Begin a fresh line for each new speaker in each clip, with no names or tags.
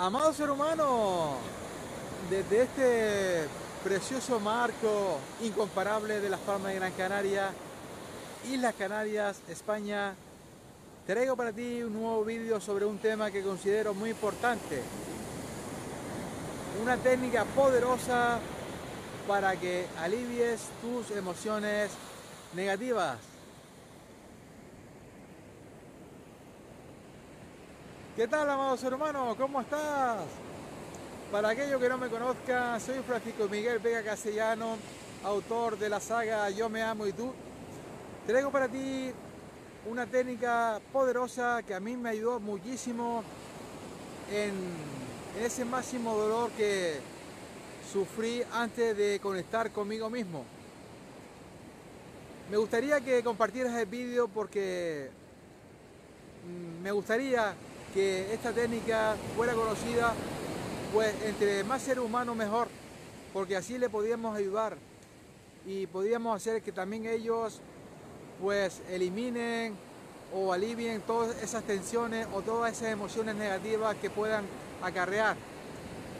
Amado ser humano, desde este precioso marco incomparable de las Palmas de Gran Canaria, Islas Canarias, España, traigo para ti un nuevo vídeo sobre un tema que considero muy importante. Una técnica poderosa para que alivies tus emociones negativas. ¿Qué tal, amado ser humano? ¿Cómo estás? Para aquellos que no me conozcan, soy Francisco Miguel Vega Castellano, autor de la saga Yo me amo y tú. Traigo para ti una técnica poderosa que a mí me ayudó muchísimo en, en ese máximo dolor que sufrí antes de conectar conmigo mismo. Me gustaría que compartieras el vídeo porque mm, me gustaría que esta técnica fuera conocida, pues entre más seres humanos mejor, porque así le podíamos ayudar y podíamos hacer que también ellos pues eliminen o alivien todas esas tensiones o todas esas emociones negativas que puedan acarrear.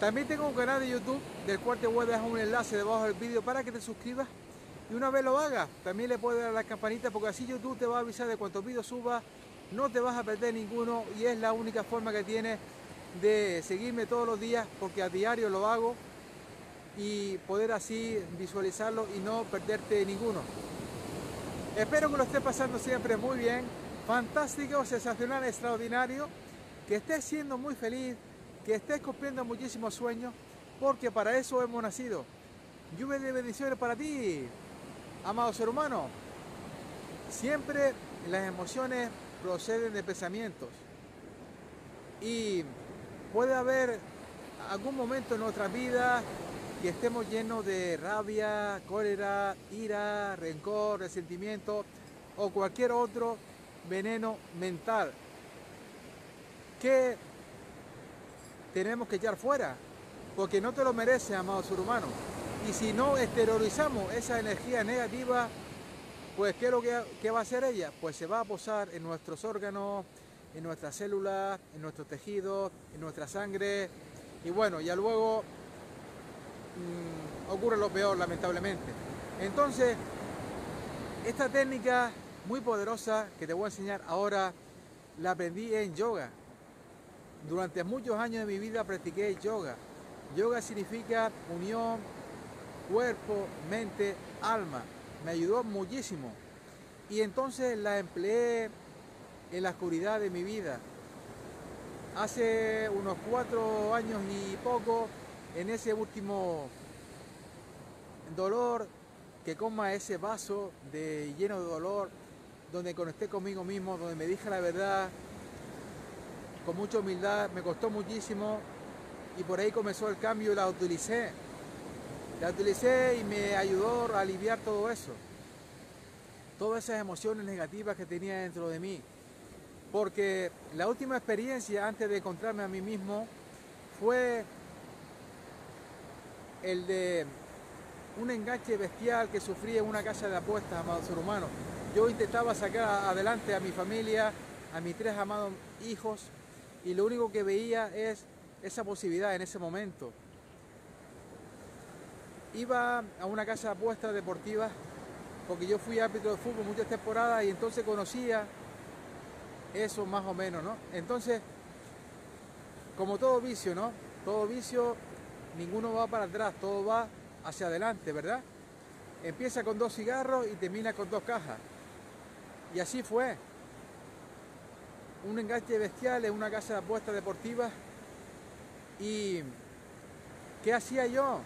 También tengo un canal de YouTube del cual te voy a dejar un enlace debajo del vídeo para que te suscribas y una vez lo hagas, también le puedes dar la campanita porque así YouTube te va a avisar de cuántos vídeos suba no te vas a perder ninguno y es la única forma que tienes de seguirme todos los días porque a diario lo hago y poder así visualizarlo y no perderte ninguno. Espero que lo estés pasando siempre muy bien, fantástico, sensacional, extraordinario, que estés siendo muy feliz, que estés cumpliendo muchísimos sueños, porque para eso hemos nacido. Lluvia de bendiciones para ti, amado ser humano. Siempre las emociones proceden de pensamientos. Y puede haber algún momento en nuestra vida que estemos llenos de rabia, cólera, ira, rencor, resentimiento o cualquier otro veneno mental que tenemos que echar fuera, porque no te lo merece, amado ser humano. Y si no exteriorizamos esa energía negativa, pues, ¿qué es lo que, va a hacer ella? Pues se va a posar en nuestros órganos, en nuestras células, en nuestros tejidos, en nuestra sangre. Y bueno, ya luego mm, ocurre lo peor, lamentablemente. Entonces, esta técnica muy poderosa que te voy a enseñar ahora, la aprendí en yoga. Durante muchos años de mi vida practiqué yoga. Yoga significa unión, cuerpo, mente, alma me ayudó muchísimo. Y entonces la empleé en la oscuridad de mi vida. Hace unos cuatro años y poco, en ese último dolor, que coma ese vaso de, lleno de dolor, donde conecté conmigo mismo, donde me dije la verdad, con mucha humildad, me costó muchísimo y por ahí comenzó el cambio y la utilicé la utilicé y me ayudó a aliviar todo eso. Todas esas emociones negativas que tenía dentro de mí. Porque la última experiencia antes de encontrarme a mí mismo fue el de un enganche bestial que sufrí en una casa de apuestas, amado ser humano. Yo intentaba sacar adelante a mi familia, a mis tres amados hijos, y lo único que veía es esa posibilidad en ese momento iba a una casa de apuestas deportiva porque yo fui árbitro de fútbol muchas temporadas y entonces conocía eso más o menos, ¿no? Entonces, como todo vicio, ¿no? Todo vicio, ninguno va para atrás, todo va hacia adelante, ¿verdad? Empieza con dos cigarros y termina con dos cajas. Y así fue. Un enganche bestial en una casa de apuestas deportiva. ¿Y qué hacía yo?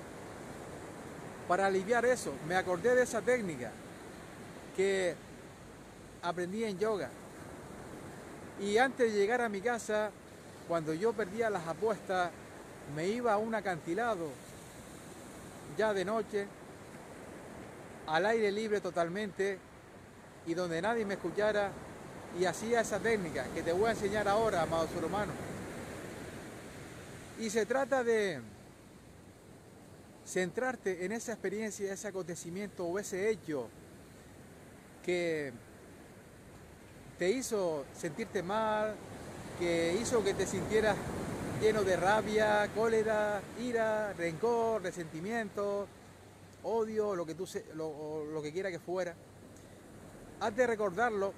Para aliviar eso, me acordé de esa técnica que aprendí en yoga. Y antes de llegar a mi casa, cuando yo perdía las apuestas, me iba a un acantilado, ya de noche, al aire libre totalmente, y donde nadie me escuchara, y hacía esa técnica que te voy a enseñar ahora, amado ser humano. Y se trata de centrarte en esa experiencia, ese acontecimiento o ese hecho que te hizo sentirte mal, que hizo que te sintieras lleno de rabia, cólera, ira, rencor, resentimiento, odio, lo que, tú lo, lo que quiera que fuera, has de recordarlo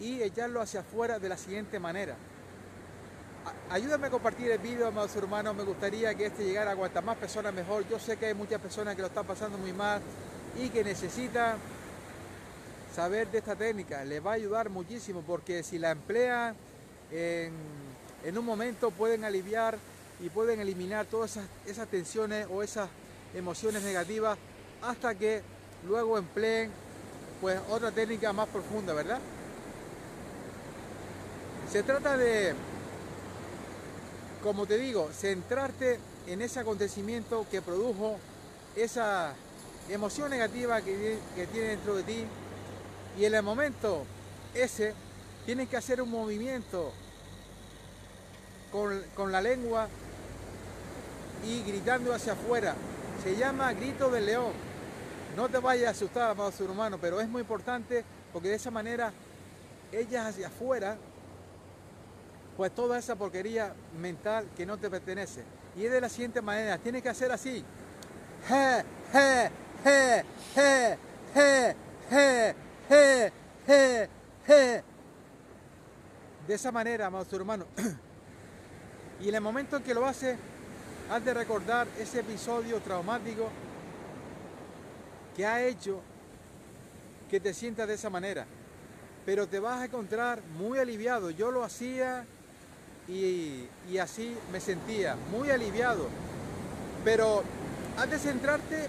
y echarlo hacia afuera de la siguiente manera. Ayúdame a compartir el vídeo, amados hermanos. Me gustaría que este llegara a cuantas más personas mejor. Yo sé que hay muchas personas que lo están pasando muy mal y que necesitan saber de esta técnica. Les va a ayudar muchísimo porque si la emplean en, en un momento pueden aliviar y pueden eliminar todas esas, esas tensiones o esas emociones negativas hasta que luego empleen pues otra técnica más profunda, ¿verdad? Se trata de, como te digo, centrarte en ese acontecimiento que produjo esa emoción negativa que, tiene dentro de ti y en el momento ese tienes que hacer un movimiento con, con la lengua y gritando hacia afuera. Se llama grito del león. No te vayas a asustar, amado ser humano, pero es muy importante porque de esa manera ellas hacia afuera pues toda esa porquería mental que no te pertenece. Y es de la siguiente manera, tienes que hacer así. Je, je, je, je, je, je, je. De esa manera, amados hermano. y en el momento en que lo haces, has de recordar ese episodio traumático que ha hecho que te sientas de esa manera. Pero te vas a encontrar muy aliviado. Yo lo hacía y, así me sentía muy aliviado. Pero has de centrarte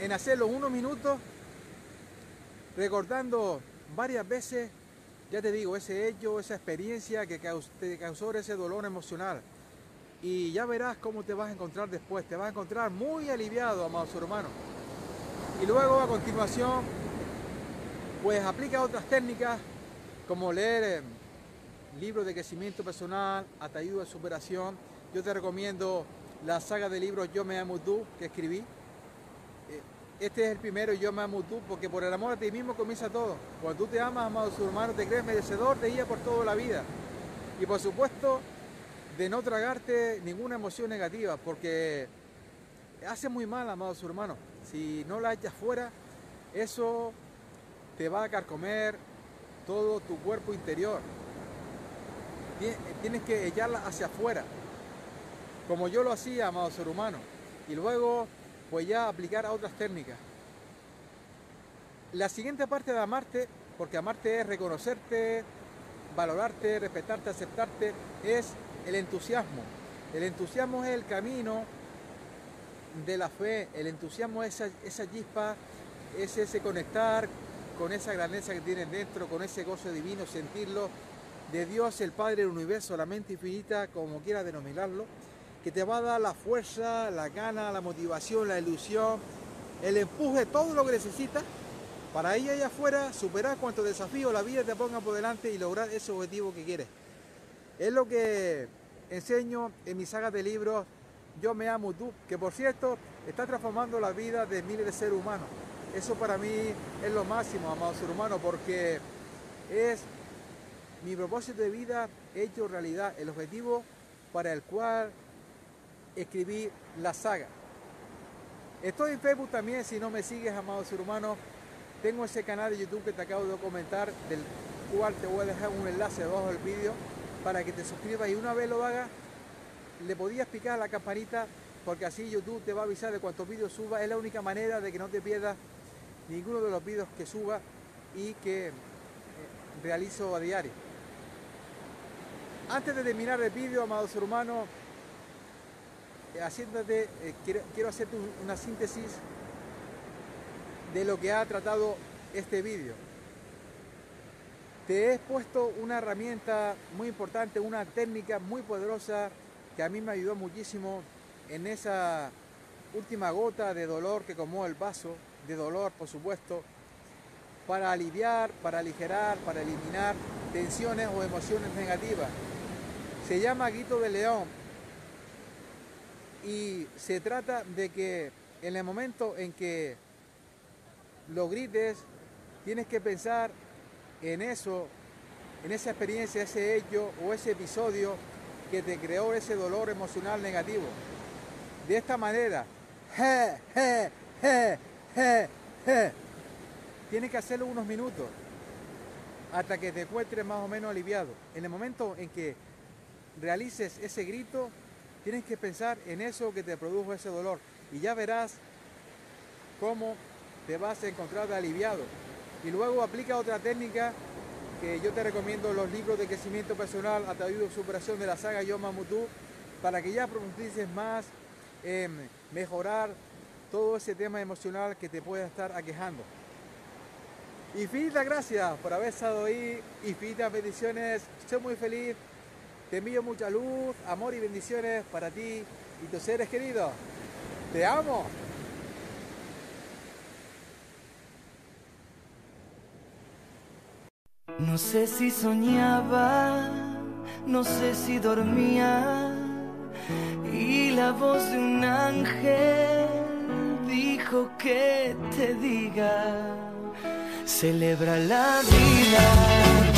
en hacerlo unos minutos, recordando varias veces, ya te digo, ese hecho, esa experiencia que te causó ese dolor emocional. Y ya verás cómo te vas a encontrar después. Te vas a encontrar muy aliviado, amados hermanos. Y luego a continuación, pues aplica otras técnicas como leer eh, libros de crecimiento personal, ayuda de superación. Yo te recomiendo la saga de libros Yo me amo tú que escribí. Eh, este es el primero, Yo me amo tú, porque por el amor a ti mismo comienza todo. Cuando tú te amas, amado su hermano, te crees merecedor de ella por toda la vida. Y por supuesto, de no tragarte ninguna emoción negativa, porque hace muy mal, amado su hermano. Si no la echas fuera, eso te va a carcomer todo tu cuerpo interior tienes que echarla hacia afuera, como yo lo hacía, amado ser humano, y luego pues ya aplicar a otras técnicas. La siguiente parte de amarte, porque amarte es reconocerte, valorarte, respetarte, aceptarte, es el entusiasmo. El entusiasmo es el camino de la fe, el entusiasmo es esa, chispa, es ese conectar con esa grandeza que tienen dentro, con ese gozo divino, sentirlo, de Dios el Padre del universo, la mente infinita, como quiera denominarlo, que te va a dar la fuerza, la gana, la motivación, la ilusión, el empuje, todo lo que necesitas para ir allá afuera, superar cuantos desafíos la vida te ponga por delante y lograr ese objetivo que quieres. Es lo que enseño en mi saga de libros Yo me amo tú, que por cierto está transformando la vida de miles de seres humanos. Eso para mí es lo máximo, amado ser humano, porque es mi propósito de vida hecho realidad, el objetivo para el cual escribí la saga. Estoy en Facebook también, si no me sigues, amado ser humano, tengo ese canal de YouTube que te acabo de comentar, del cual te voy a dejar un enlace debajo del vídeo para que te suscribas y una vez lo hagas, le podías picar la campanita porque así YouTube te va a avisar de cuántos vídeos suba. Es la única manera de que no te pierdas ninguno de los vídeos que suba y que eh, realizo a diario. Antes de terminar el vídeo, amado ser humano, eh, haciéndote, eh, quiero, hacerte una síntesis de lo que ha tratado este vídeo. Te he puesto una herramienta muy importante, una técnica muy poderosa que a mí me ayudó muchísimo en esa última gota de dolor que comó el vaso, de dolor por supuesto, para aliviar, para aligerar, para eliminar tensiones o emociones negativas. Se llama Guito de León y se trata de que en el momento en que lo grites, tienes que pensar en eso, en esa experiencia, ese hecho o ese episodio que te creó ese dolor emocional negativo. De esta manera, je, je, je, je, je. tienes que hacerlo unos minutos hasta que te encuentres más o menos aliviado. En el momento en que realices ese grito, tienes que pensar en eso que te produjo ese dolor y ya verás cómo te vas a encontrar aliviado. Y luego aplica otra técnica que yo te recomiendo los libros de crecimiento personal a través de superación de la saga Yoma Mutu para que ya profundices más en mejorar todo ese tema emocional que te pueda estar aquejando. Infinitas gracias por haber estado ahí, infinitas bendiciones, estoy muy feliz, te envío mucha luz, amor y bendiciones para ti y tus seres queridos. Te amo.
No sé si soñaba, no sé si dormía y la voz de un ángel dijo que te diga, celebra la vida.